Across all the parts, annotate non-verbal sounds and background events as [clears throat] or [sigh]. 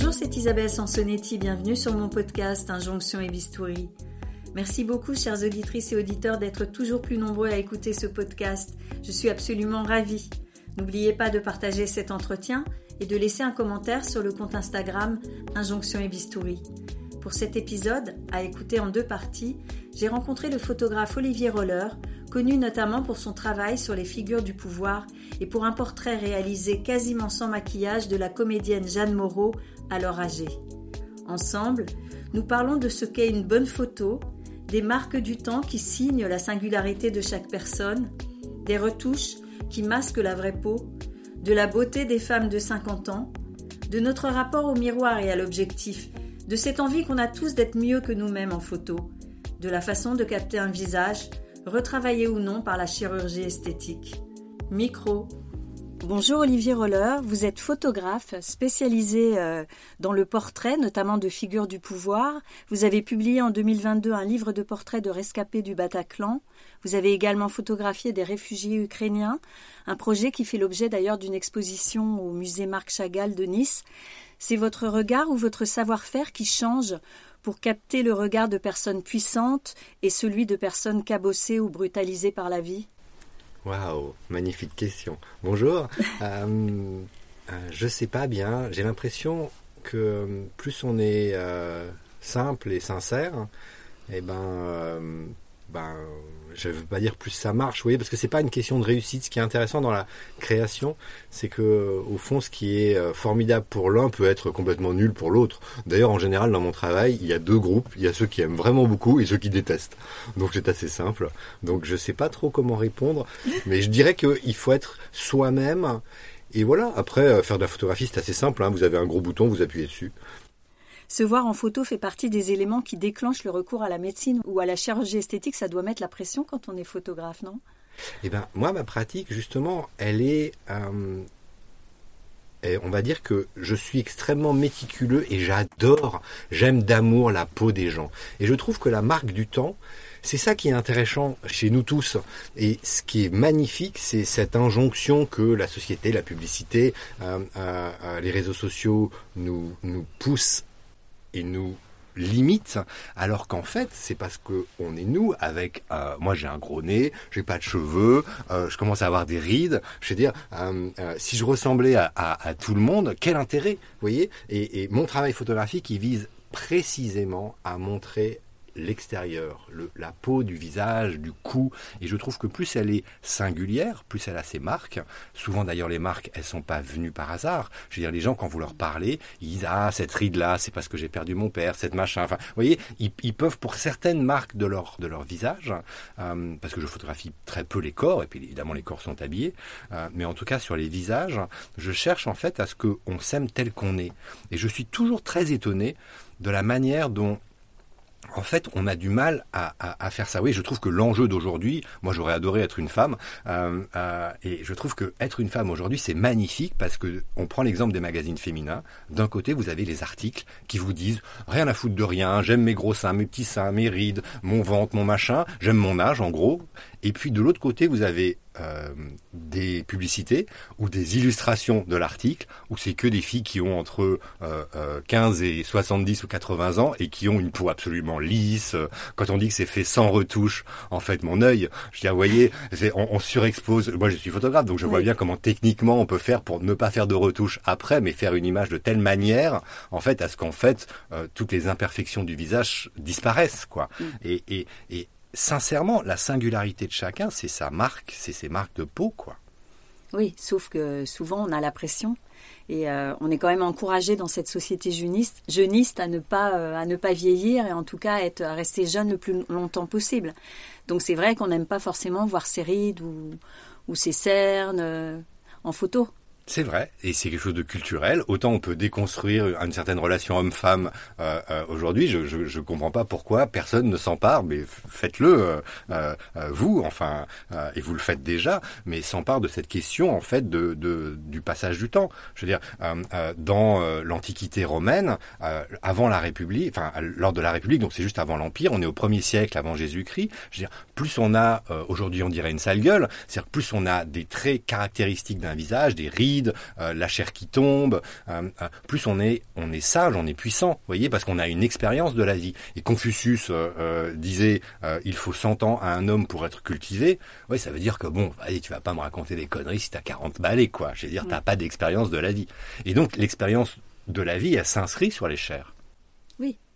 Bonjour, c'est Isabelle Sansonetti, bienvenue sur mon podcast Injonction et Bistouri. Merci beaucoup, chères auditrices et auditeurs, d'être toujours plus nombreux à écouter ce podcast. Je suis absolument ravie. N'oubliez pas de partager cet entretien et de laisser un commentaire sur le compte Instagram Injonction et Bistouri. Pour cet épisode, à écouter en deux parties, j'ai rencontré le photographe Olivier Roller, connu notamment pour son travail sur les figures du pouvoir et pour un portrait réalisé quasiment sans maquillage de la comédienne Jeanne Moreau, alors âgée. Ensemble, nous parlons de ce qu'est une bonne photo, des marques du temps qui signent la singularité de chaque personne, des retouches qui masquent la vraie peau, de la beauté des femmes de 50 ans, de notre rapport au miroir et à l'objectif, de cette envie qu'on a tous d'être mieux que nous-mêmes en photo, de la façon de capter un visage, retravaillé ou non par la chirurgie esthétique. Micro, Bonjour Olivier Roller, vous êtes photographe spécialisé euh, dans le portrait, notamment de figures du pouvoir. Vous avez publié en 2022 un livre de portraits de rescapés du Bataclan. Vous avez également photographié des réfugiés ukrainiens, un projet qui fait l'objet d'ailleurs d'une exposition au musée Marc Chagall de Nice. C'est votre regard ou votre savoir-faire qui change pour capter le regard de personnes puissantes et celui de personnes cabossées ou brutalisées par la vie? Waouh, magnifique question. Bonjour. [laughs] euh, euh, je sais pas bien. J'ai l'impression que plus on est euh, simple et sincère, et eh ben, ben, je veux pas dire plus ça marche, vous voyez, parce que c'est pas une question de réussite. Ce qui est intéressant dans la création, c'est que au fond, ce qui est euh, formidable pour l'un peut être complètement nul pour l'autre. D'ailleurs, en général, dans mon travail, il y a deux groupes. Il y a ceux qui aiment vraiment beaucoup et ceux qui détestent. Donc c'est assez simple. Donc je sais pas trop comment répondre, mais je dirais qu'il faut être soi-même. Et voilà. Après, euh, faire de la photographie, c'est assez simple. Hein. Vous avez un gros bouton, vous appuyez dessus. Se voir en photo fait partie des éléments qui déclenchent le recours à la médecine ou à la chirurgie esthétique. Ça doit mettre la pression quand on est photographe, non? Eh bien, moi, ma pratique, justement, elle est... Euh, on va dire que je suis extrêmement méticuleux et j'adore, j'aime d'amour la peau des gens. Et je trouve que la marque du temps, c'est ça qui est intéressant chez nous tous. Et ce qui est magnifique, c'est cette injonction que la société, la publicité, euh, euh, les réseaux sociaux nous, nous poussent et nous limite, alors qu'en fait, c'est parce que on est nous avec. Euh, moi, j'ai un gros nez, j'ai pas de cheveux, euh, je commence à avoir des rides. Je veux dire, euh, si je ressemblais à, tout le monde, quel intérêt, vous voyez? Et, et, mon travail photographique, il vise précisément à montrer l'extérieur, la peau du visage, du cou. Et je trouve que plus elle est singulière, plus elle a ses marques. Souvent d'ailleurs les marques, elles sont pas venues par hasard. Je veux dire, les gens quand vous leur parlez, ils disent ah cette ride là, c'est parce que j'ai perdu mon père, cette machin. Enfin, vous voyez, ils, peuvent pour certaines marques de leur de leur visage, euh, parce que je photographie très peu les corps et puis évidemment les corps sont habillés, euh, mais en tout cas sur les visages, je cherche en fait à ce qu'on s'aime tel qu'on est. Et je suis toujours très étonné de la manière dont en fait, on a du mal à, à, à faire ça. Oui, je trouve que l'enjeu d'aujourd'hui, moi j'aurais adoré être une femme, euh, euh, et je trouve que être une femme aujourd'hui c'est magnifique parce que on prend l'exemple des magazines féminins. D'un côté, vous avez les articles qui vous disent rien à foutre de rien, j'aime mes gros seins, mes petits seins, mes rides, mon ventre, mon machin, j'aime mon âge en gros. Et puis de l'autre côté, vous avez euh, des publicités ou des illustrations de l'article où c'est que des filles qui ont entre euh, euh, 15 et 70 ou 80 ans et qui ont une peau absolument lisse. Quand on dit que c'est fait sans retouche, en fait, mon œil, je dis, ah, vous voyez, on, on, surexpose. Moi, je suis photographe, donc je oui. vois bien comment techniquement on peut faire pour ne pas faire de retouche après, mais faire une image de telle manière, en fait, à ce qu'en fait, euh, toutes les imperfections du visage disparaissent, quoi. Mm. Et, et, et sincèrement, la singularité de chacun, c'est sa marque, c'est ses marques de peau, quoi. Oui, sauf que souvent on a la pression et euh, on est quand même encouragé dans cette société jeuniste, à ne pas euh, à ne pas vieillir et en tout cas être à rester jeune le plus longtemps possible. Donc c'est vrai qu'on n'aime pas forcément voir ses rides ou, ou ses cernes euh, en photo. C'est vrai, et c'est quelque chose de culturel. Autant on peut déconstruire une certaine relation homme-femme euh, euh, aujourd'hui. Je, je, je comprends pas pourquoi personne ne s'empare, mais faites-le euh, euh, vous, enfin, euh, et vous le faites déjà, mais s'empare de cette question en fait de, de, du passage du temps. Je veux dire, euh, dans l'Antiquité romaine, avant la République, enfin lors de la République, donc c'est juste avant l'Empire, on est au premier siècle avant Jésus-Christ. Je veux dire, plus on a aujourd'hui, on dirait une sale gueule, c'est-à-dire plus on a des traits caractéristiques d'un visage, des rides fluide, la chair qui tombe. plus on est, on est sage, on est puissant, vous voyez, parce qu'on a une expérience de la vie. Et Confucius disait, il faut 100 ans à un homme pour être cultivé. Oui, ça veut dire que bon, allez, tu vas pas me raconter des conneries si t'as 40 balais, quoi. Je veux dire, t'as pas d'expérience de la vie. Et donc, l'expérience de la vie, elle s'inscrit sur les chairs.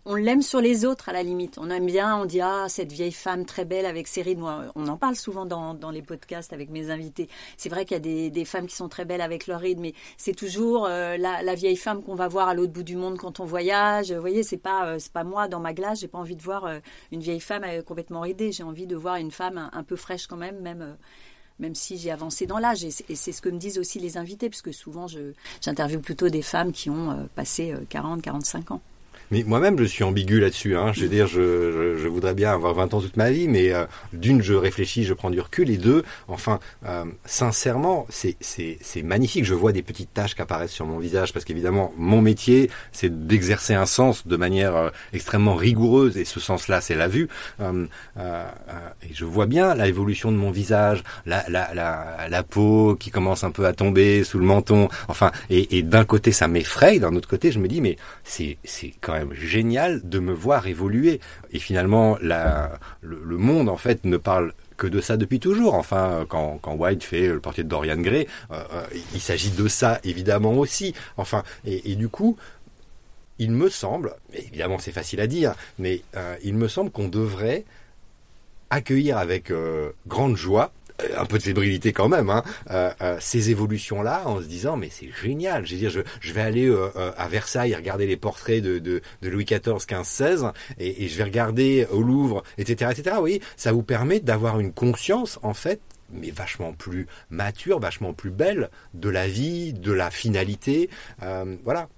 On l'aime sur les autres à la limite. On aime bien, on dit ah cette vieille femme très belle avec ses rides. Moi, on en parle souvent dans, les podcasts avec mes invités. C'est vrai qu'il y a des, femmes qui sont très belles avec leurs rides, mais c'est toujours euh, la, vieille femme qu'on va voir à l'autre bout du monde quand on voyage. Vous voyez, c'est pas euh, c'est pas moi dans ma glace. J'ai pas envie de voir euh, une vieille femme complètement ridée. J'ai envie de voir une femme un, peu fraîche quand même, même même si j'ai avancé dans l'âge. Et c'est ce que me disent aussi les invités, puisque souvent j'interviewe plutôt des femmes qui ont passé 40, 45 ans. Mais moi-même, je suis ambigu là-dessus. Hein. Je veux dire, je, je, voudrais bien avoir 20 ans toute ma vie, mais euh, d'une, je réfléchis, je prends du recul, et deux, enfin, euh, sincèrement, c'est magnifique. Je vois des petites taches qui apparaissent sur mon visage, parce qu'évidemment, mon métier, c'est d'exercer un sens de manière euh, extrêmement rigoureuse, et ce sens-là, c'est la vue. et je vois bien l'évolution de mon visage, la, la, la, la, peau qui commence un peu à tomber sous le menton. Enfin, et, et d'un côté, ça m'effraie, d'un autre côté, je me dis, mais c'est quand même génial de me voir évoluer. Et finalement, la, le, monde, en fait, ne parle que de ça depuis toujours. Enfin, quand, quand White fait le portrait de Dorian Gray, euh, euh, il s'agit de ça évidemment aussi. Enfin, et, du coup, il me semble, évidemment c'est facile à dire, mais euh, il me semble qu'on devrait accueillir avec grande joie un peu de fébrilité quand même, hein, euh, euh, ces évolutions-là, en se disant mais c'est génial. Je veux dire, je, je vais aller à Versailles regarder les portraits de, de, de Louis XIV, XV, XVI, et, et, je vais regarder au Louvre, etc., etc. Oui, ça vous permet d'avoir une conscience en fait mais vachement plus mature, vachement plus belle de la vie, de la finalité. voilà.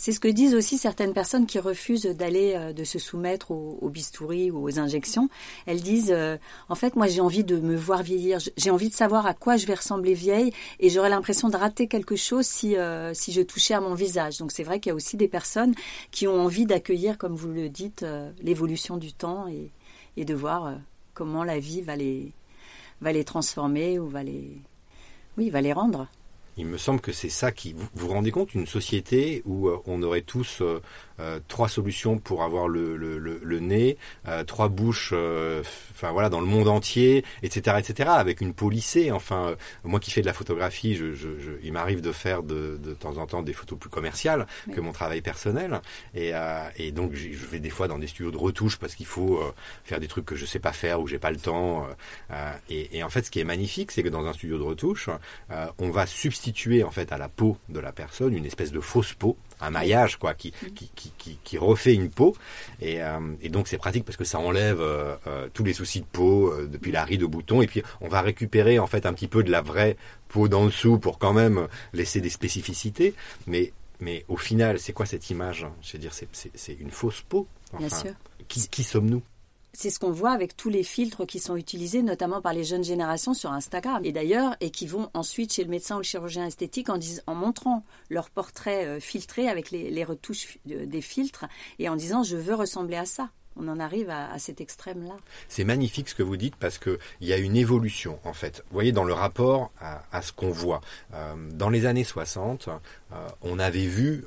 C'est ce que disent aussi certaines personnes qui refusent d'aller, euh, de se soumettre au, bistouri ou aux injections. Elles disent, euh, en fait, moi j'ai envie de me voir vieillir, j'ai envie de savoir à quoi je vais ressembler vieille et j'aurais l'impression de rater quelque chose si, euh, si je touchais à mon visage. Donc c'est vrai qu'il y a aussi des personnes qui ont envie d'accueillir, comme vous le dites, l'évolution du temps et, et de voir comment la vie va les, va les transformer ou va les, oui, va les rendre il me semble que c'est ça qui vous vous rendez compte une société où on aurait tous euh, trois solutions pour avoir le, le, le, nez, euh, trois bouches, euh, enfin voilà, dans le monde entier, etc., etc., avec une peau lissée. Enfin, moi qui fais de la photographie, je, je, il m'arrive de faire de, de, temps en temps des photos plus commerciales que mon travail personnel, et, et donc je vais des fois dans des studios de retouche parce qu'il faut faire des trucs que je sais pas faire ou j'ai pas le temps. Et, et, en fait, ce qui est magnifique, c'est que dans un studio de retouche, on va substituer en fait à la peau de la personne une espèce de fausse peau un maillage quoi qui qui, qui, qui, refait une peau. Et, euh, et donc c'est pratique parce que ça enlève euh, euh, tous les soucis de peau depuis la ride au bouton. Et puis on va récupérer en fait un petit peu de la vraie peau d'en dessous pour quand même laisser des spécificités. Mais mais au final c'est quoi cette image? Je veux dire c'est une fausse peau. Bien sûr. qui, qui sommes-nous? C'est ce qu'on voit avec tous les filtres qui sont utilisés, notamment par les jeunes générations sur Instagram. Et d'ailleurs, et qui vont ensuite chez le médecin ou le chirurgien esthétique en, montrant leur portrait euh, filtré avec les, retouches euh, des filtres et en disant je veux ressembler à ça. On en arrive à, cet extrême-là. C'est magnifique ce que vous dites parce qu'il y a une évolution en fait. Vous voyez, dans le rapport à, ce qu'on voit. Euh, dans les années 60, on avait vu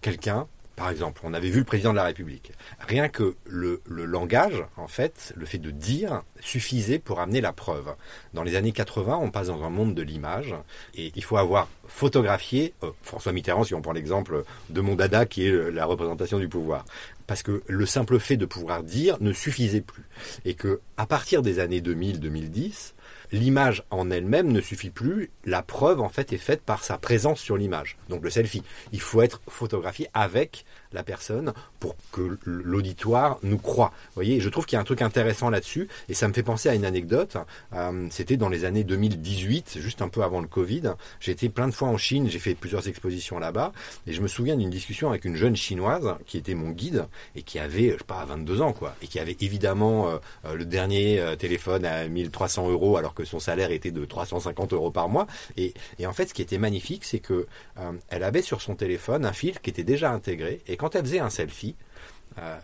quelqu'un par exemple, on avait vu le président de la République. Rien que le, langage, en fait, le fait de dire, suffisait pour amener la preuve. Dans les années 80, on passe dans un monde de l'image et il faut avoir photographié euh, François Mitterrand, si on prend l'exemple de mon dada qui est la représentation du pouvoir. Parce que le simple fait de pouvoir dire ne suffisait plus. Et que, à partir des années 2000-2010, l'image en elle-même ne suffit plus. La preuve, en fait, est faite par sa présence sur l'image. Donc le selfie. Il faut être photographié avec la personne pour que l'auditoire nous croit. Vous voyez, je trouve qu'il y a un truc intéressant là-dessus et ça me fait penser à une anecdote. Euh, c'était dans les années 2018, juste un peu avant le Covid. J'ai été plein de fois en Chine, j'ai fait plusieurs expositions là-bas et je me souviens d'une discussion avec une jeune chinoise qui était mon guide et qui avait, je sais pas, 22 ans quoi, et qui avait évidemment euh, euh, le dernier téléphone à 1300 euros alors que son salaire était de 350 euros par mois. Et, en fait, ce qui était magnifique, c'est que elle avait sur son téléphone un filtre qui était déjà intégré et quand elle faisait un selfie, euh,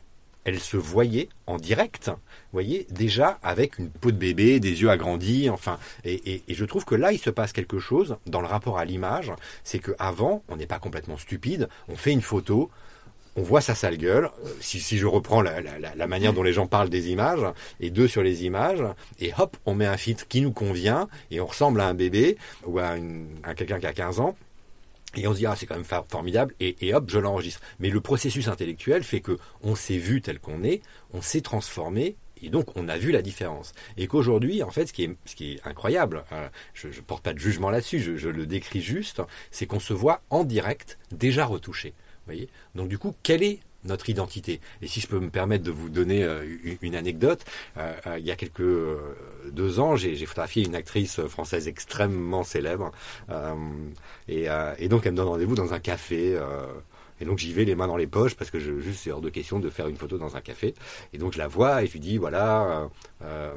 elle se voyait en direct, vous voyez, déjà avec une peau de bébé, des yeux agrandis, enfin, et, je trouve que là, il se passe quelque chose dans le rapport à l'image, c'est qu'avant, on n'est pas complètement stupide, on fait une photo, on voit sa sale gueule, si, je reprends la, manière dont les gens parlent des images, et deux sur les images, et hop, on met un filtre qui nous convient, et on ressemble à un bébé, ou à, à quelqu'un qui a 15 ans, et on se dit, ah, c'est quand même formidable, et, hop, je l'enregistre. Mais le processus intellectuel fait que on s'est vu tel qu'on est, on s'est transformé, et donc on a vu la différence. Et qu'aujourd'hui, en fait, ce qui est, incroyable, euh, je ne porte pas de jugement là-dessus, je, le décris juste, c'est qu'on se voit en direct, déjà retouché. Voyez? Donc du coup, quelle est notre identité. Et si je peux me permettre de vous donner euh, une anecdote, euh, euh, il y a quelques deux ans, j'ai photographié une actrice française extrêmement célèbre, et, donc elle me donne rendez-vous dans un café. Et donc j'y vais les mains dans les poches parce que juste c'est hors de question de faire une photo dans un café. Et donc je la vois et je lui dis voilà, euh,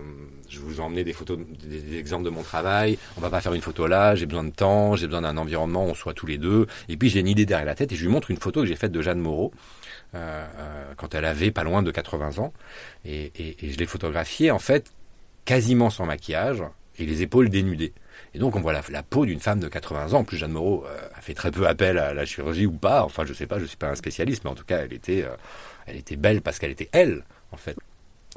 je vous ai emmené des photos, des, exemples de mon travail. On va pas faire une photo là. J'ai besoin de temps, j'ai besoin d'un environnement où on soit tous les deux. Et puis j'ai une idée derrière la tête et je lui montre une photo que j'ai faite de Jeanne Moreau. Euh, euh, quand elle avait pas loin de 80 ans. Et, et, et je l'ai photographiée en fait quasiment sans maquillage et les épaules dénudées. Et donc on voit la, la peau d'une femme de 80 ans. En plus, Jeanne Moreau euh, a fait très peu appel à la chirurgie ou pas. Enfin, je sais pas, je suis pas un spécialiste, mais en tout cas, elle était, euh, elle était belle parce qu'elle était elle, en fait.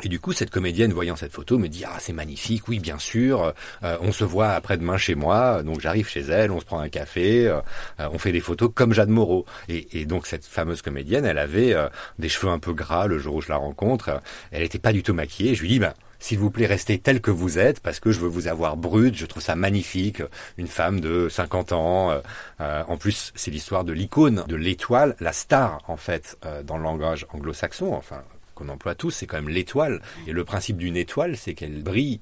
Et du coup, cette comédienne, voyant cette photo, me dit ah c'est magnifique, oui bien sûr. Euh, on se voit après-demain chez moi, donc j'arrive chez elle, on se prend un café, euh, on fait des photos comme Jeanne Moreau. Et, et donc cette fameuse comédienne, elle avait euh, des cheveux un peu gras le jour où je la rencontre. Elle n'était pas du tout maquillée. Je lui dis ben s'il vous plaît, restez tel que vous êtes, parce que je veux vous avoir brute, je trouve ça magnifique, une femme de 50 ans. en plus, c'est l'histoire de l'icône, de l'étoile, la star, en fait, dans le langage anglo-saxon, enfin, qu'on emploie tous, c'est quand même l'étoile. Et le principe d'une étoile, c'est qu'elle brille.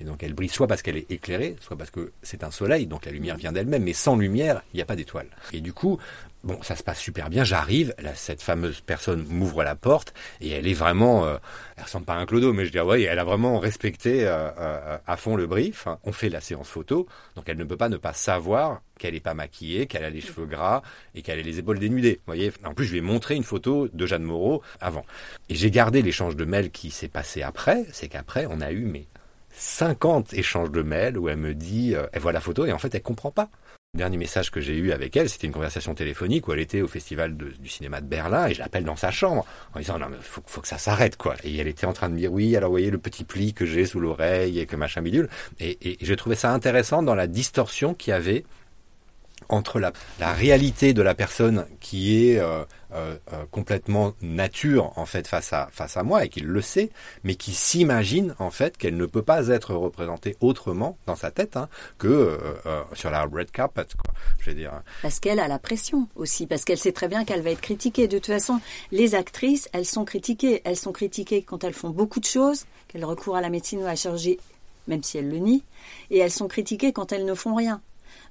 Et donc elle brille soit parce qu'elle est éclairée, soit parce que c'est un soleil, donc la lumière vient d'elle-même. Mais sans lumière, il n'y a pas d'étoile. Et du coup, Bon, ça se passe super bien. J'arrive, cette fameuse personne m'ouvre la porte et elle est vraiment, euh, elle ressemble pas à un clodo, mais je dis ouais, elle a vraiment respecté euh, euh, à fond le brief. On fait la séance photo, donc elle ne peut pas ne pas savoir qu'elle n'est pas maquillée, qu'elle a les cheveux gras et qu'elle a les épaules dénudées. Voyez. En plus, je lui ai montré une photo de Jeanne Moreau avant. Et j'ai gardé l'échange de mails qui s'est passé après. C'est qu'après, on a eu mais 50 échanges de mails où elle me dit, elle voit la photo et en fait, elle comprend pas. Le dernier message que j'ai eu avec elle, c'était une conversation téléphonique où elle était au festival du cinéma de Berlin et je l'appelle dans sa chambre en disant non mais faut, faut que ça s'arrête quoi. Et elle était en train de dire oui alors voyez le petit pli que j'ai sous l'oreille et que machin bidule. Et, et j'ai trouvé ça intéressant dans la distorsion qu'il y avait entre la, la, réalité de la personne qui est euh, euh, euh, complètement nature en fait face à face à moi et qu'il le sait, mais qui s'imagine en fait qu'elle ne peut pas être représentée autrement dans sa tête hein, que sur la red carpet. Quoi, je vais dire. Parce qu'elle a la pression aussi, parce qu'elle sait très bien qu'elle va être critiquée. De toute façon, les actrices, elles sont critiquées. Elles sont critiquées quand elles font beaucoup de choses, qu'elles recourent à la médecine ou à la chirurgie, même si elles le nient, et elles sont critiquées quand elles ne font rien.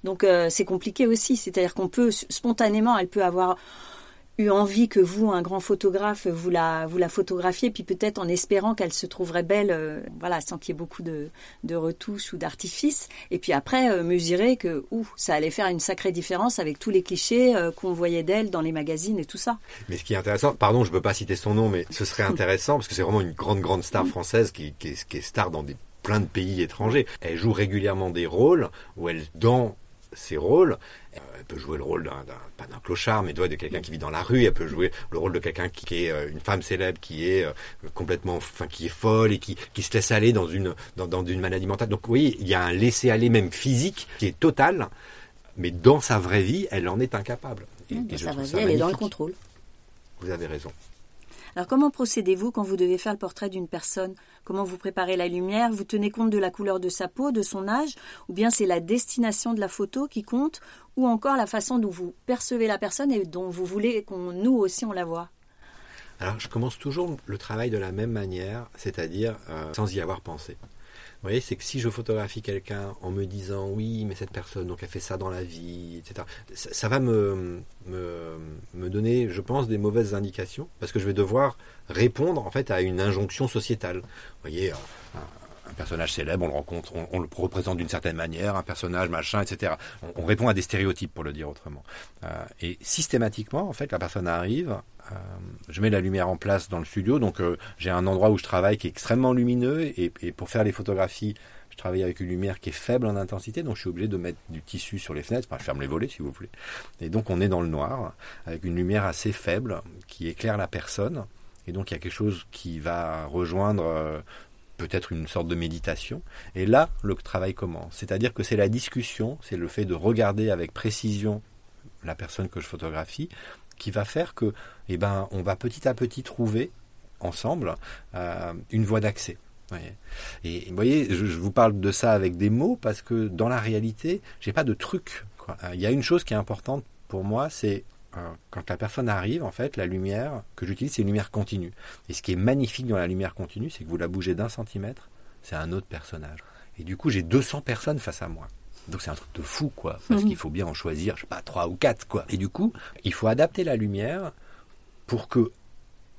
Donc euh, c'est compliqué aussi, c'est-à-dire qu'on peut spontanément, elle peut avoir eu envie que vous, un grand photographe, vous la, vous la photographiez, puis peut-être en espérant qu'elle se trouverait belle, euh, voilà, sans qu'il y ait beaucoup de, de retouches ou d'artifices. Et puis après, euh, mesurer que, ouh, ça allait faire une sacrée différence avec tous les clichés qu'on voyait d'elle dans les magazines et tout ça. Mais ce qui est intéressant, pardon, je ne peux pas citer son nom, mais ce serait [laughs] intéressant, parce que c'est vraiment une grande, grande star française qui, qui, est, qui est star dans des plein de pays étrangers. Elle joue régulièrement des rôles où elle, dans ses rôles. Euh, elle peut jouer le rôle d'un, pas d'un clochard, mais de quelqu'un qui vit dans la rue. Elle peut jouer le rôle de quelqu'un qui, est euh, une femme célèbre, qui est euh, complètement, enfin, qui est folle et qui, qui se laisse aller dans une, dans, dans une maladie mentale. Donc oui, il y a un laisser aller même physique qui est total, mais dans sa vraie vie, elle en est incapable. Et, dans sa vraie vie, elle est dans le contrôle. Vous avez raison. Alors comment procédez-vous quand vous devez faire le portrait d'une personne Comment vous préparez la lumière? Vous tenez compte de la couleur de sa peau, de son âge? Ou bien c'est la destination de la photo qui compte? Ou encore la façon dont vous percevez la personne et dont vous voulez qu'on nous aussi on la voit? Alors, je commence toujours le travail de la même manière, c'est-à-dire euh, sans y avoir pensé. Vous voyez, c'est que si je photographie quelqu'un en me disant oui, mais cette personne, donc elle fait ça dans la vie, etc., ça, va me, me, donner, je pense, des mauvaises indications, parce que je vais devoir répondre en fait à une injonction sociétale. Vous voyez, personnage célèbre, on le rencontre, on, le représente d'une certaine manière, un personnage machin, etc. On, répond à des stéréotypes pour le dire autrement. Euh, et systématiquement, en fait, la personne arrive, euh, je mets la lumière en place dans le studio, donc euh, j'ai un endroit où je travaille qui est extrêmement lumineux, et, et, pour faire les photographies, je travaille avec une lumière qui est faible en intensité, donc je suis obligé de mettre du tissu sur les fenêtres, enfin je ferme les volets si vous voulez. Et donc on est dans le noir, avec une lumière assez faible qui éclaire la personne, et donc il y a quelque chose qui va rejoindre peut-être une sorte de méditation. Et là, le travail commence. C'est-à-dire que c'est la discussion, c'est le fait de regarder avec précision la personne que je photographie, qui va faire que, eh ben, on va petit à petit trouver ensemble euh, une voie d'accès. Et vous voyez, je, vous parle de ça avec des mots parce que dans la réalité, j'ai pas de truc. Il y a une chose qui est importante pour moi, c'est quand la personne arrive, en fait, la lumière que j'utilise, c'est une lumière continue. Et ce qui est magnifique dans la lumière continue, c'est que vous la bougez d'un centimètre, c'est un autre personnage. Et du coup, j'ai 200 personnes face à moi. Donc c'est un truc de fou, quoi. [laughs] Parce qu'il faut bien en choisir, je sais pas, trois ou quatre, quoi. Et du coup, il faut adapter la lumière pour que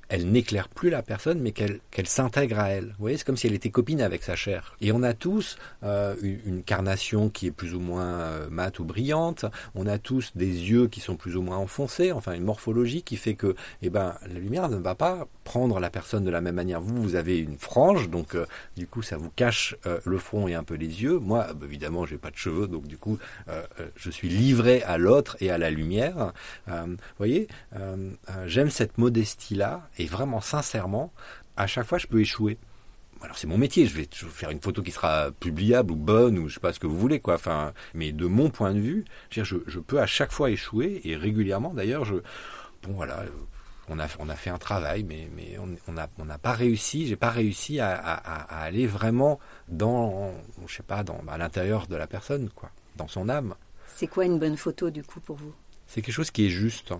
elle n'éclaire plus la personne, mais qu'elle qu'elle s'intègre à elle. Vous voyez, c'est comme si elle était copine avec sa chair. Et on a tous euh, une, carnation qui est plus ou moins euh, mate ou brillante. On a tous des yeux qui sont plus ou moins enfoncés. Enfin, une morphologie qui fait que, eh ben, la lumière ne va pas prendre la personne de la même manière. Vous, vous avez une frange, donc euh, du coup, ça vous cache le front et un peu les yeux. Moi, bah, évidemment, j'ai pas de cheveux, donc du coup, je suis livré à l'autre et à la lumière. vous voyez, j'aime cette modestie-là et vraiment sincèrement, à chaque fois, je peux échouer. Alors c'est mon métier, je vais, faire une photo qui sera publiable ou bonne ou je sais pas ce que vous voulez quoi. Enfin, mais de mon point de vue, je, je peux à chaque fois échouer et régulièrement d'ailleurs. Je, bon voilà, on a, on a fait un travail, mais, mais on n'a on pas réussi, j'ai pas réussi à, à, aller vraiment dans, je sais pas, dans, à l'intérieur de la personne, quoi, dans son âme. C'est quoi une bonne photo du coup pour vous? C'est quelque chose qui est juste.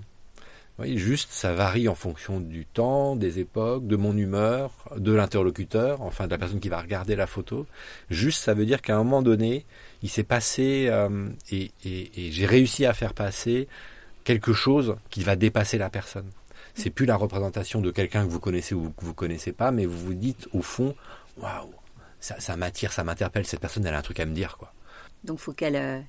Oui, juste, ça varie en fonction du temps, des époques, de mon humeur, de l'interlocuteur, enfin de la personne qui va regarder la photo. Juste, ça veut dire qu'à un moment donné, il s'est passé euh, et, j'ai réussi à faire passer quelque chose qui va dépasser la personne. C'est plus la représentation de quelqu'un que vous connaissez ou que vous connaissez pas, mais vous vous dites au fond, waouh, ça, ça m'attire, ça m'interpelle. Cette personne, elle a un truc à me dire, quoi. Donc, faut qu'elle euh,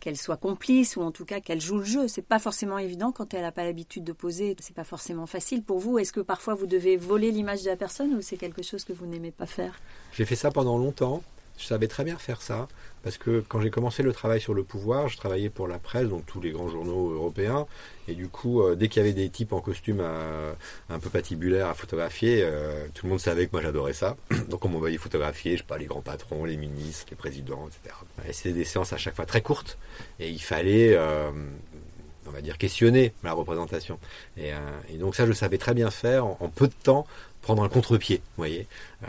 qu'elle soit complice ou en tout cas qu'elle joue le jeu. C'est pas forcément évident quand elle n'a pas l'habitude de poser. C'est pas forcément facile pour vous. Est-ce que parfois vous devez voler l'image de la personne ou c'est quelque chose que vous n'aimez pas faire? J'ai fait ça pendant longtemps. Je savais très bien faire ça parce que quand j'ai commencé le travail sur le pouvoir, je travaillais pour la presse, donc tous les grands journaux européens, et du coup, euh, dès qu'il y avait des types en costume euh, un peu patibulaire à photographier, euh, tout le monde savait que moi j'adorais ça. [clears throat] donc on m'envoyait photographier, je sais pas, les grands patrons, les ministres, les présidents, etc. Et c'était des séances à chaque fois très courtes, et il fallait on va dire questionner la représentation. Et, donc ça, je savais très bien faire en peu de temps prendre un contre-pied, vous voyez, euh,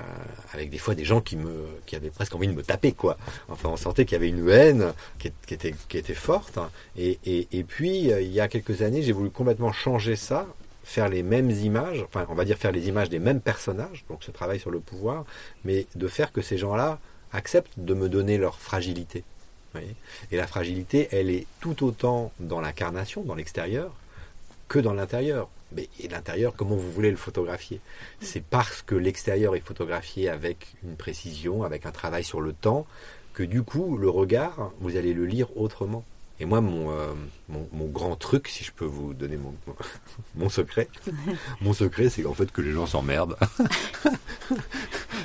avec des fois des gens qui me, qui avaient presque envie de me taper, quoi. Enfin, on sentait qu'il y avait une haine qui, était, forte. Et, et, et puis, euh, il y a quelques années, j'ai voulu complètement changer ça, faire les mêmes images, enfin, on va dire faire les images des mêmes personnages, donc ce travail sur le pouvoir, mais de faire que ces gens-là acceptent de me donner leur fragilité. Et la fragilité, elle est tout autant dans l'incarnation, dans l'extérieur, que dans l'intérieur. Mais l'intérieur, comment vous voulez le photographier? C'est parce que l'extérieur est photographié avec une précision, avec un travail sur le temps, que du coup, le regard, vous allez le lire autrement. Et moi, mon, euh, mon, grand truc, si je peux vous donner mon, mon [laughs] secret, mon secret, c'est qu'en fait que les gens s'emmerdent. [laughs]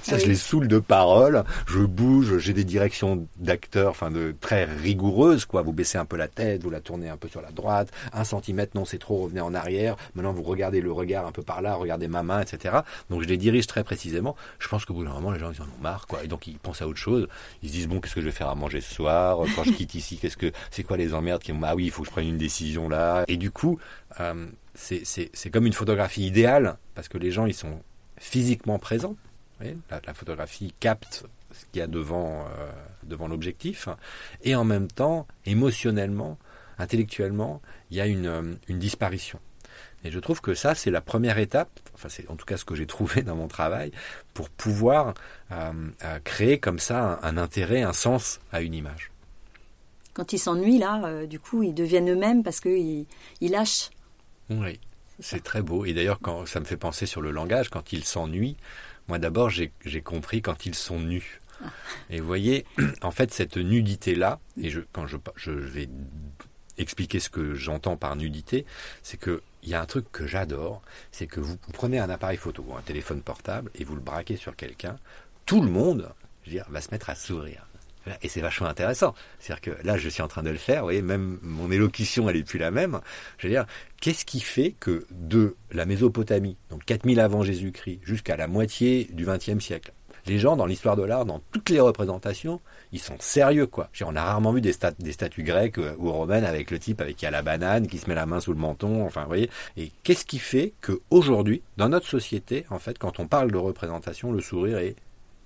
Ça, je les saoule de paroles. Je bouge, j'ai des directions d'acteurs, enfin de très rigoureuses, quoi. Vous baissez un peu la tête, vous la tournez un peu sur la droite, un centimètre, non, c'est trop, revenez en arrière. Maintenant, vous regardez le regard un peu par là, regardez ma main, etc. Donc, je les dirige très précisément. Je pense que bout d'un moment, les gens, ils en ont marre, quoi. Et donc, ils pensent à autre chose. Ils se disent, bon, qu'est-ce que je vais faire à manger ce soir? Quand je quitte ici, qu'est-ce que, c'est quoi les emmerdes qui ah oui, il faut que je prenne une décision là. Et du coup, euh, c'est comme une photographie idéale parce que les gens, ils sont physiquement présents la, photographie capte ce qu'il y a devant, euh, devant l'objectif, et en même temps, émotionnellement, intellectuellement, il y a une, euh, une disparition. Et je trouve que ça, c'est la première étape, enfin c'est en tout cas ce que j'ai [laughs] trouvé dans mon travail, pour pouvoir euh, créer comme ça un, intérêt, un sens à une image. Quand ils s'ennuient, là, du coup, ils deviennent eux-mêmes parce qu'ils ils lâchent. Oui, c'est très beau. Et d'ailleurs, quand ça me fait penser sur le langage, quand ils s'ennuient, Moi d'abord, j'ai compris quand ils sont nus. Ah. Et vous voyez, [clears throat] en fait, cette nudité-là, et je, quand je, je vais expliquer ce que j'entends par nudité, c'est que il y a un truc que j'adore, c'est que vous, prenez un appareil photo ou un téléphone portable et vous le braquez sur quelqu'un, tout le monde, je veux dire, va se mettre à sourire. Et c'est vachement intéressant. C'est-à-dire que là, je suis en train de le faire, vous voyez, même mon élocution, elle est plus la même. Je veux dire, qu'est-ce qui fait que de la Mésopotamie, donc 4000 avant Jésus-Christ, jusqu'à la moitié du XXe siècle, les gens dans l'histoire de l'art, dans toutes les représentations, ils sont sérieux quoi. On a rarement vu des, des statues grecques euh, ou romaines avec le type avec qui a la banane, qui se met la main sous le menton, enfin vous voyez. Et qu'est-ce qui fait que aujourd'hui, dans notre société, en fait, quand on parle de représentation, le sourire est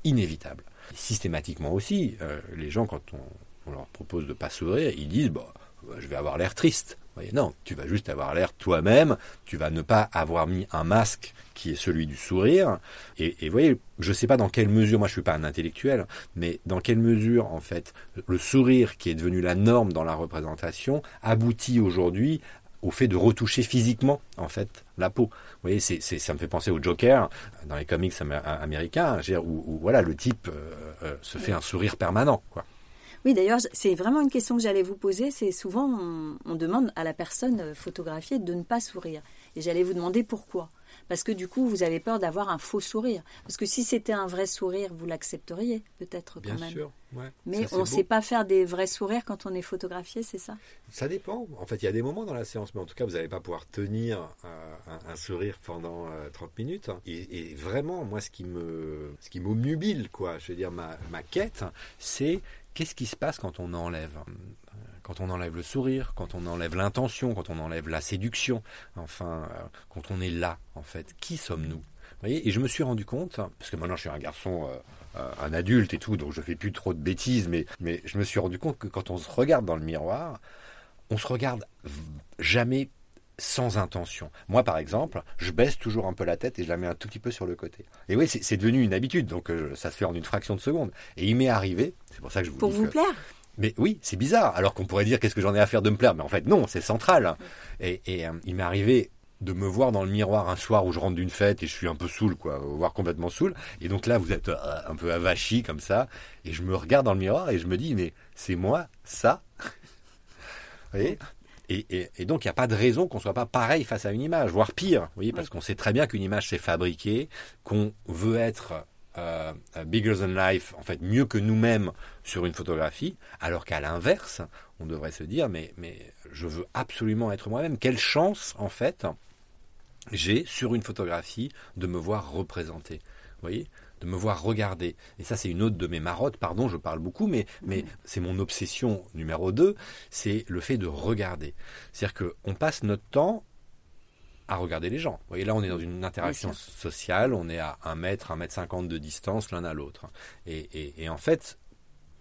inévitable? Systématiquement aussi, euh, les gens quand on, leur propose de pas sourire, ils disent bah, je vais avoir l'air triste. non, tu vas juste avoir l'air toi-même, tu vas ne pas avoir mis un masque qui est celui du sourire. Et, vous voyez, je ne sais pas dans quelle mesure, moi je suis pas un intellectuel, mais dans quelle mesure en fait le sourire qui est devenu la norme dans la représentation aboutit aujourd'hui au fait de retoucher physiquement en fait la peau. Vous voyez, c'est, ça me fait penser au Joker dans les comics américains, où, voilà le type euh, euh, se fait un sourire permanent, quoi. Oui, d'ailleurs, c'est vraiment une question que j'allais vous poser. C'est souvent, on, demande à la personne euh, photographiée de ne pas sourire. Et j'allais vous demander pourquoi. Parce que du coup, vous avez peur d'avoir un faux sourire. Parce que si c'était un vrai sourire, vous l'accepteriez peut-être quand Bien même. sûr. Mais on ne sait pas faire des vrais sourires quand on est photographié, c'est ça? Ça dépend. En fait, il y a des moments dans la séance, mais en tout cas, vous n'allez pas pouvoir tenir euh, un, sourire pendant 30 euh, minutes. Et, vraiment, moi, ce qui me, ce qui m'obnubile, quoi, je veux dire, ma, ma quête, c'est qu'est-ce qui se passe quand on enlève quand on enlève le sourire, quand on enlève l'intention, quand on enlève la séduction, enfin, euh, quand on est là, en fait, qui sommes-nous? Et je me suis rendu compte, parce que maintenant je suis un garçon, euh, euh, un adulte et tout, donc je fais plus trop de bêtises, mais, mais je me suis rendu compte que quand on se regarde dans le miroir, on se regarde jamais sans intention. Moi, par exemple, je baisse toujours un peu la tête et je la mets un tout petit peu sur le côté. Et oui, c'est devenu une habitude, donc euh, ça se fait en une fraction de seconde. Et il m'est arrivé, c'est pour ça que je vous Pour vous plaire? Mais oui, c'est bizarre. Alors qu'on pourrait dire qu'est-ce que j'en ai à faire de me plaire, mais en fait non, c'est central. Et, euh, il m'est arrivé de me voir dans le miroir un soir où je rentre d'une fête et je suis un peu saoul, quoi, voire complètement saoul. Et donc là, vous êtes euh, un peu avachi comme ça, et je me regarde dans le miroir et je me dis, mais c'est moi, ça? vous voyez? Et, donc, il n'y a pas de raison qu'on soit pas pareil face à une image, voire pire, voyez, parce qu'on sait très bien qu'une image c'est fabriqué, qu'on veut être euh, bigger than life, en fait, mieux que nous-mêmes sur une photographie, alors qu'à l'inverse, on devrait se dire, mais, mais je veux absolument être moi-même. Quelle chance, en fait, j'ai sur une photographie de me voir représenter. Vous voyez? De me voir regarder. Et ça, c'est une autre de mes marottes, pardon, je parle beaucoup, mais, mais c'est mon obsession numéro 2, c'est le fait de regarder. C'est-à-dire qu'on passe notre temps à regarder les gens. Vous voyez, là, on est dans une interaction sociale, on est à un mètre, un mètre cinquante de distance l'un à l'autre. Et, et, en fait,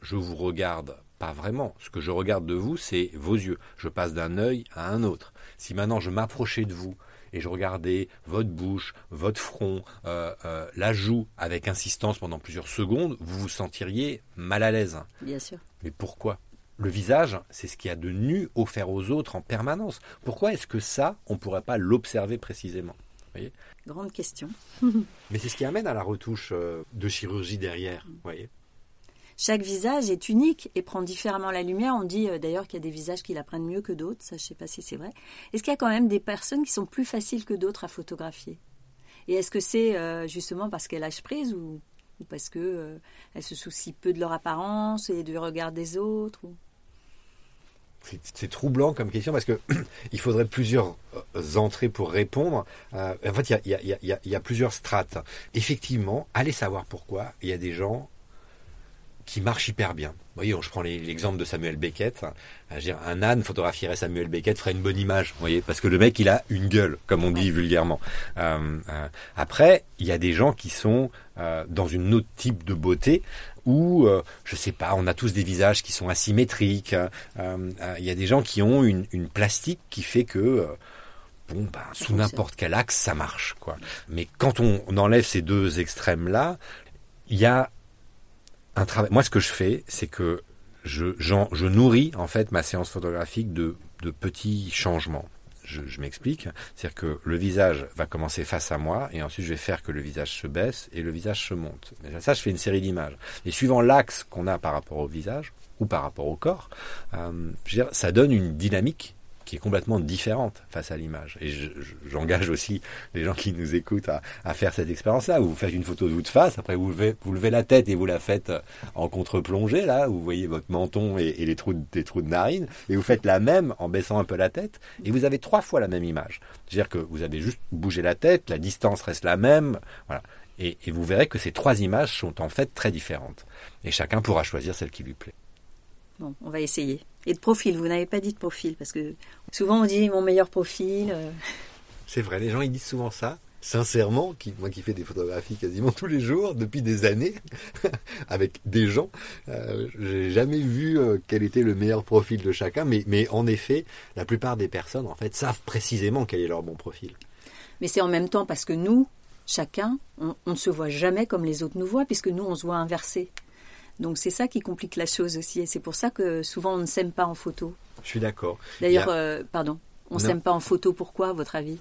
je vous regarde pas vraiment. Ce que je regarde de vous, c'est vos yeux. Je passe d'un œil à un autre. Si maintenant je m'approchais de vous et je regardais votre bouche, votre front, euh, euh, la joue avec insistance pendant plusieurs secondes, vous vous sentiriez mal à l'aise. Bien sûr. Mais pourquoi? Le visage, c'est ce qu'il y a de nu offert aux autres en permanence. Pourquoi est-ce que ça, on ne pourrait pas l'observer précisément? Voyez? Grande question. Mais c'est ce qui amène à la retouche euh, de chirurgie derrière. voyez? Chaque visage est unique et prend différemment la lumière. On dit euh, d'ailleurs qu'il y a des visages qui la prennent mieux que d'autres. Ça, je ne sais pas si c'est vrai. Est-ce qu'il y a quand même des personnes qui sont plus faciles que d'autres à photographier? Et est-ce que c'est euh, justement parce qu'elles lâchent prise ou, parce qu'elles euh, se soucient peu de leur apparence et du regard des autres C'est troublant comme question parce que [clears throat] il faudrait plusieurs entrées pour répondre. en fait, il y y a, plusieurs strates. Effectivement, allez savoir pourquoi. Il y a des gens qui marche hyper bien. Vous voyez, je prends l'exemple de Samuel Beckett. Un âne photographierait Samuel Beckett ferait une bonne image, vous voyez, parce que le mec il a une gueule, comme on dit vulgairement. Euh, euh, après, il y a des gens qui sont euh, dans une autre type de beauté où, je sais pas, on a tous des visages qui sont asymétriques. Il y a des gens qui ont une, plastique qui fait que bon, bah, sous n'importe quel axe, ça marche, quoi. Mais quand on enlève ces deux extrêmes-là, il y a moi, ce que je fais, c'est que je, je nourris en fait ma séance photographique de, petits changements. Je, m'explique. C'est-à-dire que le visage va commencer face à moi et ensuite je vais faire que le visage se baisse et le visage se monte. ça, je fais une série d'images. Et suivant l'axe qu'on a par rapport au visage ou par rapport au corps, euh, ça donne une dynamique qui est complètement différente face à l'image. Et j'engage aussi les gens qui nous écoutent à, faire cette expérience-là, vous faites une photo de vous de face, après vous levez, vous levez la tête et vous la faites en contre-plongée, là, vous voyez votre menton et, les trous, des de narine, et vous faites la même en baissant un peu la tête, et vous avez trois fois la même image. C'est-à-dire que vous avez juste bougé la tête, la distance reste la même, voilà. Et, et vous verrez que ces trois images sont en fait très différentes. Et chacun pourra choisir celle qui lui plaît. Bon, on va essayer. Et de profil, vous n'avez pas dit de profil, parce que souvent on dit mon meilleur profil. Euh. C'est vrai, les gens ils disent souvent ça. Sincèrement, qui, moi qui fais des photographies quasiment tous les jours depuis des années [laughs] avec des gens, euh, j'ai jamais vu euh, quel était le meilleur profil de chacun, mais, mais en effet, la plupart des personnes en fait savent précisément quel est leur bon profil. Mais c'est en même temps parce que nous, chacun, on, on ne se voit jamais comme les autres nous voient, puisque nous on se voit inversé. Donc c'est ça qui complique la chose aussi. Et c'est pour ça que souvent on ne s'aime pas en photo. Je suis d'accord. D'ailleurs, euh, pardon, on ne s'aime pas en photo. Pourquoi, à votre avis?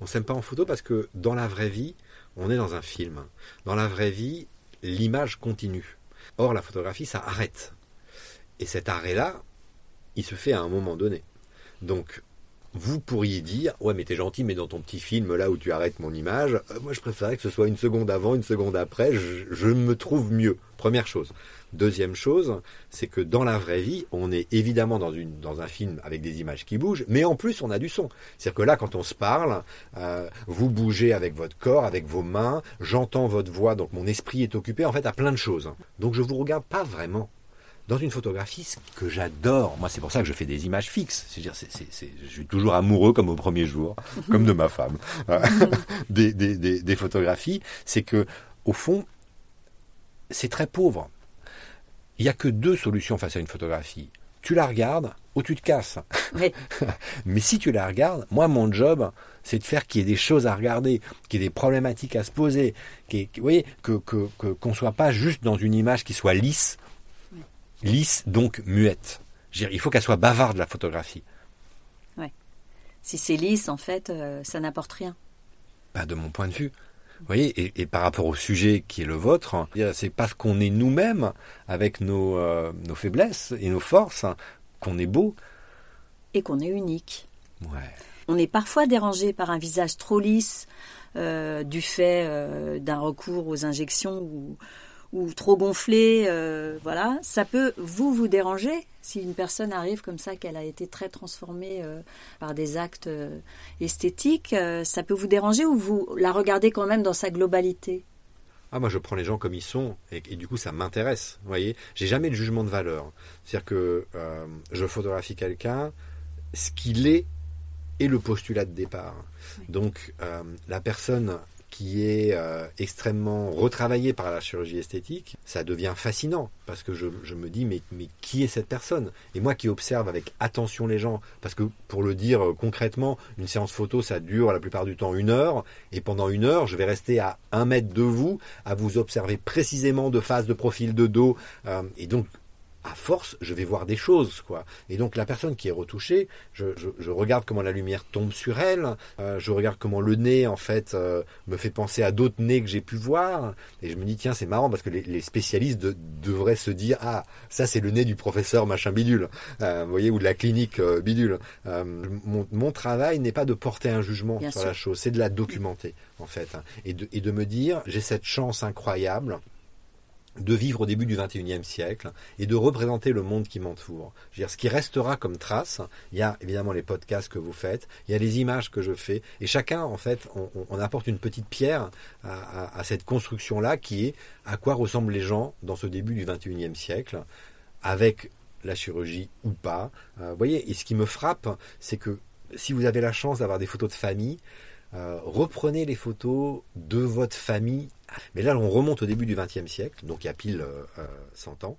On ne s'aime pas en photo parce que dans la vraie vie, on est dans un film. Dans la vraie vie, l'image continue. Or, la photographie, ça arrête. Et cet arrêt-là, il se fait à un moment donné. Donc, vous pourriez dire ouais mais t'es gentil mais dans ton petit film là où tu arrêtes mon image euh, moi je préférerais que ce soit une seconde avant une seconde après je, me trouve mieux. Première chose. Deuxième chose c'est que dans la vraie vie on est évidemment dans une dans un film avec des images qui bougent mais en plus on a du son. C'est à dire que là quand on se parle euh, vous bougez avec votre corps avec vos mains j'entends votre voix donc mon esprit est occupé en fait à plein de choses. Donc je vous regarde pas vraiment dans une photographie, ce que j'adore, moi c'est pour ça que je fais des images fixes, c'est-à-dire je suis toujours amoureux comme au premier jour, [laughs] comme de ma femme, [laughs] des, des, photographies, c'est que au fond, c'est très pauvre. Il n'y a que deux solutions face à une photographie. Tu la regardes ou tu te casses. [laughs] Mais si tu la regardes, moi mon job, c'est de faire qu'il y ait des choses à regarder, qu'il y ait des problématiques à se poser, vous voyez, que qu'on que, soit pas juste dans une image qui soit lisse, lisse, donc muette. il faut qu'elle soit bavarde, la photographie. Ouais. Si c'est lisse, en fait, euh, ça n'apporte rien. Pas de mon point de vue. Vous voyez, et, par rapport au sujet qui est le vôtre, c'est parce qu'on est nous-mêmes, avec nos, euh, nos, faiblesses et nos forces, qu'on est beau. Et qu'on est unique. Ouais. On est parfois dérangé par un visage trop lisse, euh, du fait d'un recours aux injections ou, ou trop gonflé, euh, voilà, ça peut vous vous déranger si une personne arrive comme ça qu'elle a été très transformée euh, par des actes euh, esthétiques, ça peut vous déranger ou vous la regardez quand même dans sa globalité? Ah, moi, je prends les gens comme ils sont et, du coup, ça m'intéresse. Vous voyez, j'ai jamais de jugement de valeur. C'est-à-dire que je photographie quelqu'un, ce qu'il est est le postulat de départ. Donc, la personne qui est euh, extrêmement retravaillé par la chirurgie esthétique, ça devient fascinant parce que je, me dis mais, mais qui est cette personne? Et moi qui observe avec attention les gens, parce que pour le dire euh, concrètement, une séance photo ça dure la plupart du temps une heure et pendant une heure je vais rester à un mètre de vous à vous observer précisément de face, de profil, de dos euh, et donc à force, je vais voir des choses, quoi. Et donc la personne qui est retouchée, je, regarde comment la lumière tombe sur elle, euh, je regarde comment le nez, en fait, euh, me fait penser à d'autres nez que j'ai pu voir, et je me dis tiens c'est marrant parce que les, spécialistes devraient se dire ah ça c'est le nez du professeur machin bidule, euh, vous voyez ou de la clinique bidule. Mon, travail n'est pas de porter un jugement sur la chose, c'est de la documenter en fait, hein. et, de, et de me dire j'ai cette chance incroyable de vivre au début du XXIe siècle et de représenter le monde qui m'entoure. ce qui restera comme trace, il y a évidemment les podcasts que vous faites, il y a les images que je fais, et chacun, en fait, on, apporte une petite pierre à, cette construction-là qui est à quoi ressemblent les gens dans ce début du XXIe siècle, avec la chirurgie ou pas. Euh, vous voyez, et ce qui me frappe, c'est que si vous avez la chance d'avoir des photos de famille, euh, reprenez les photos de votre famille mais là, on remonte au début du XXe siècle, donc il y a pile 100 euh, ans.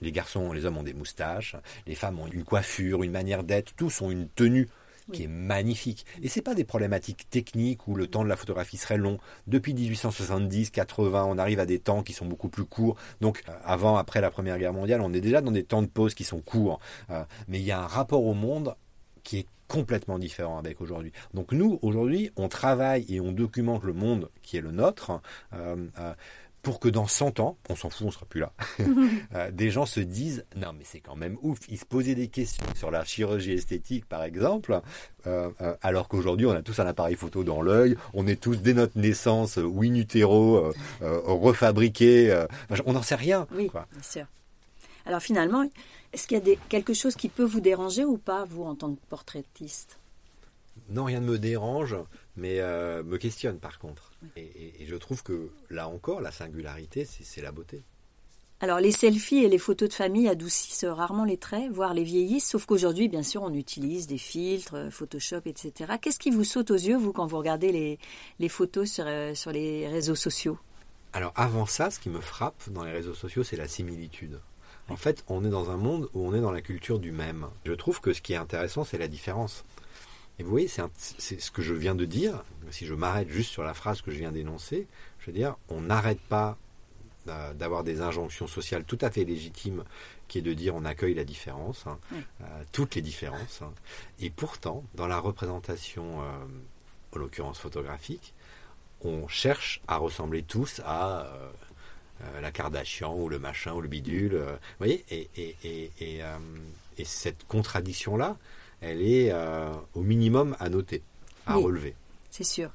Les garçons, les hommes ont des moustaches, les femmes ont une coiffure, une manière d'être, tous ont une tenue qui est magnifique. Et c'est pas des problématiques techniques où le temps de la photographie serait long. Depuis 1870, 80, on arrive à des temps qui sont beaucoup plus courts. Donc euh, avant, après la Première Guerre mondiale, on est déjà dans des temps de pause qui sont courts. Euh, mais il y a un rapport au monde qui est complètement différent avec aujourd'hui. Donc nous, aujourd'hui, on travaille et on documente le monde qui est le nôtre. Euh, euh, pour que dans 100 ans, on s'en fout, on sera plus là, [laughs] euh, des gens se disent non mais c'est quand même ouf. Ils se posaient des questions sur la chirurgie esthétique par exemple, alors qu'aujourd'hui on a tous un appareil photo dans l'œil, on est tous dès notre naissance ou in utero refabriqués, on n'en sait rien. Oui, bien sûr. Alors finalement, est-ce qu'il y a des, quelque chose qui peut vous déranger ou pas, vous, en tant que portraitiste? Non, rien ne me dérange, mais euh, me questionne par contre. Et, je trouve que là encore, la singularité, c'est la beauté. Alors les selfies et les photos de famille adoucissent rarement les traits, voire les vieillissent, sauf qu'aujourd'hui, bien sûr, on utilise des filtres, euh, Photoshop, etc. Qu'est-ce qui vous saute aux yeux, vous, quand vous regardez les, les photos sur, euh, sur les réseaux sociaux? Alors avant ça, ce qui me frappe dans les réseaux sociaux, c'est la similitude. En fait, on est dans un monde où on est dans la culture du même. Je trouve que ce qui est intéressant, c'est la différence. Et vous voyez, c'est ce que je viens de dire. Si je m'arrête juste sur la phrase que je viens d'énoncer, je veux dire, on n'arrête pas euh, d'avoir des injonctions sociales tout à fait légitimes, qui est de dire on accueille la différence, hein, euh, toutes les différences. Hein. Et pourtant, dans la représentation, euh, en l'occurrence photographique, on cherche à ressembler tous à euh, la Kardashian ou le machin ou le bidule. Euh, vous voyez et, et, et, euh, et, cette contradiction-là, elle est au minimum à noter, à relever. C'est sûr.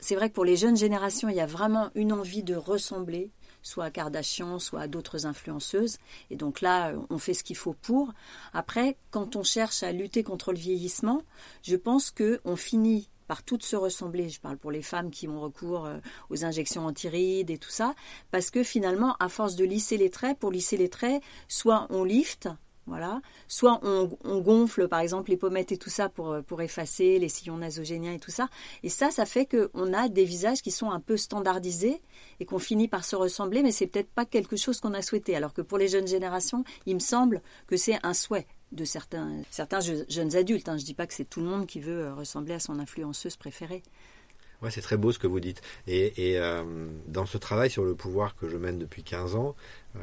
C'est vrai que pour les jeunes générations, il y a vraiment une envie de ressembler, soit à Kardashian, soit à d'autres influenceuses. Et donc là, on fait ce qu'il faut pour. Après, quand on cherche à lutter contre le vieillissement, je pense qu'on finit par toutes se ressembler. Je parle pour les femmes qui ont recours euh, aux injections antirides et tout ça, parce que finalement, à force de lisser les traits, pour lisser les traits, soit on lift, voilà, soit on, gonfle par exemple les pommettes et tout ça pour, euh, pour effacer les sillons nasogéniens et tout ça. Et ça, ça fait qu'on a des visages qui sont un peu standardisés et qu'on finit par se ressembler, mais c'est peut-être pas quelque chose qu'on a souhaité. Alors que pour les jeunes générations, il me semble que c'est un souhait de certains, certains jeunes adultes. Hein. Je ne dis pas que c'est tout le monde qui veut euh, ressembler à son influenceuse préférée. Ouais, c'est très beau ce que vous dites. Et, euh, dans ce travail sur le pouvoir que je mène depuis 15 ans, euh,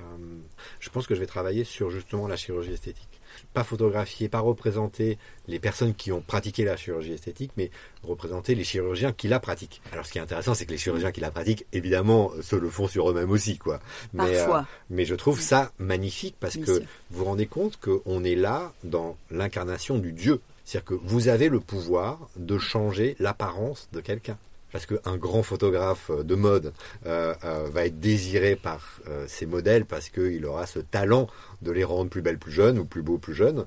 je pense que je vais travailler sur justement la chirurgie esthétique pas photographier, pas représenter les personnes qui ont pratiqué la chirurgie esthétique, mais représenter les chirurgiens qui la pratiquent. Alors ce qui est intéressant, c'est que les chirurgiens qui la pratiquent, évidemment, se le font sur eux-mêmes aussi, quoi. Mais, euh, mais je trouve ça magnifique parce que vous vous rendez compte qu'on est là dans l'incarnation du Dieu. C'est-à-dire que vous avez le pouvoir de changer l'apparence de quelqu'un parce qu'un grand photographe de mode euh, euh, va être désiré par euh, ses modèles parce qu'il aura ce talent de les rendre plus belles plus jeunes ou plus beaux plus jeunes.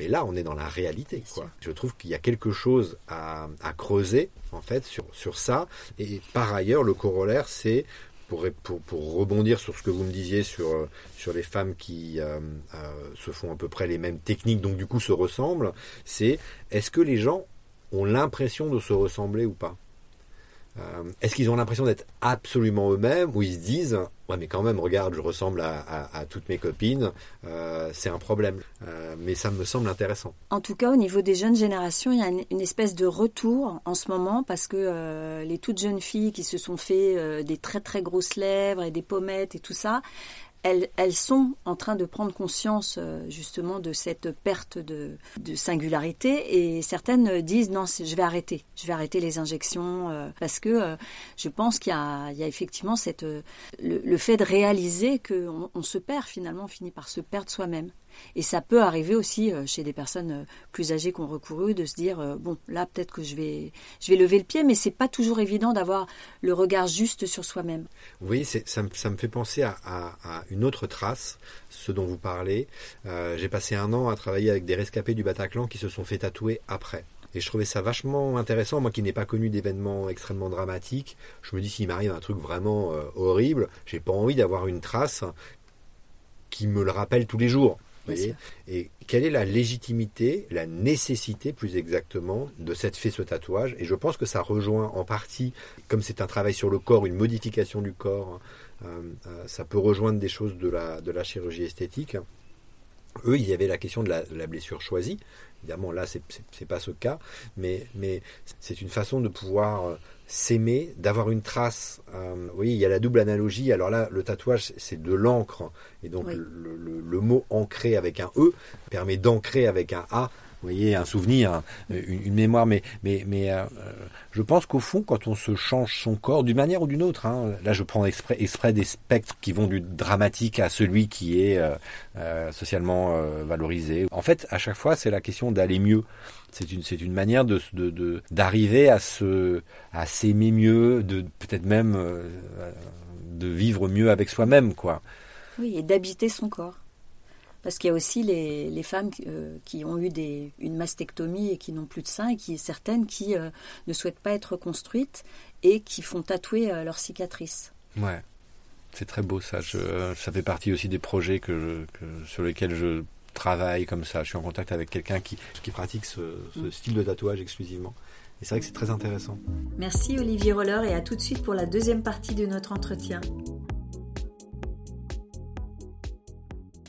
mais là, on est dans la réalité. Quoi. Je trouve qu'il y a quelque chose à, creuser en fait sur, sur ça. Et par ailleurs, le corollaire, c'est pour, pour, pour, rebondir sur ce que vous me disiez sur, sur les femmes qui se font à peu près les mêmes techniques, donc du coup se ressemblent, c'est est-ce que les gens ont l'impression de se ressembler ou pas euh, Est-ce qu'ils ont l'impression d'être absolument eux-mêmes ou ils se disent ouais mais quand même regarde je ressemble à, toutes mes copines euh, c'est un problème euh, mais ça me semble intéressant. En tout cas au niveau des jeunes générations il y a une, espèce de retour en ce moment parce que les toutes jeunes filles qui se sont fait des très très grosses lèvres et des pommettes et tout ça elles, sont en train de prendre conscience euh, justement de cette perte de, singularité et certaines disent non, je vais arrêter, je vais arrêter les injections euh, parce que euh, je pense qu'il y, a, effectivement cette, le, fait de réaliser qu'on on se perd finalement, on finit par se perdre soi-même. Et ça peut arriver aussi euh, chez des personnes euh, plus âgées qui ont recouru de se dire euh, bon là peut-être que je vais je vais lever le pied, mais c'est pas toujours évident d'avoir le regard juste sur soi-même. Oui, ça, ça me fait penser à, une autre trace, ce dont vous parlez. J'ai passé un an à travailler avec des rescapés du Bataclan qui se sont fait tatouer après. Et je trouvais ça vachement intéressant, moi qui n'ai pas connu d'événements extrêmement dramatiques. Je me dis s'il m'arrive un truc vraiment horrible, j'ai pas envie d'avoir une trace qui me le rappelle tous les jours. Et quelle est la légitimité, la nécessité plus exactement de cette fait ce tatouage? Et je pense que ça rejoint en partie, comme c'est un travail sur le corps, une modification du corps, euh, euh, ça peut rejoindre des choses de la, de la chirurgie esthétique. Eux, il y avait la question de la, de la blessure choisie. Évidemment, là, c'est n'est pas ce cas, mais, mais c'est une façon de pouvoir euh, s'aimer, d'avoir une trace. Euh, oui, il y a la double analogie. Alors là, le tatouage, c'est de l'encre. Et donc, le, mot ancré avec un E permet d'ancrer avec un A voyez, un souvenir, une, mémoire. Mais, mais, mais je pense qu'au fond, quand on se change son corps d'une manière ou d'une autre, hein, là je prends exprès, des spectres qui vont du dramatique à celui qui est socialement valorisé. En fait, à chaque fois, c'est la question d'aller mieux. C'est une, c'est une manière de, de, d'arriver à se, à s'aimer mieux, de peut-être même de vivre mieux avec soi-même, quoi. Oui, et d'habiter son corps. Parce qu'il y a aussi les, les femmes euh, qui ont eu des, une mastectomie et qui n'ont plus de seins, et qui certaines qui euh, ne souhaitent pas être construites et qui font tatouer euh, leurs cicatrices. Ouais, c'est très beau ça. ça fait partie aussi des projets que, sur lesquels je travaille comme ça. Je suis en contact avec quelqu'un qui, qui pratique ce, ce mm. style de tatouage exclusivement. Et c'est vrai que c'est très intéressant. Merci Olivier Roller et à tout de suite pour la deuxième partie de notre entretien.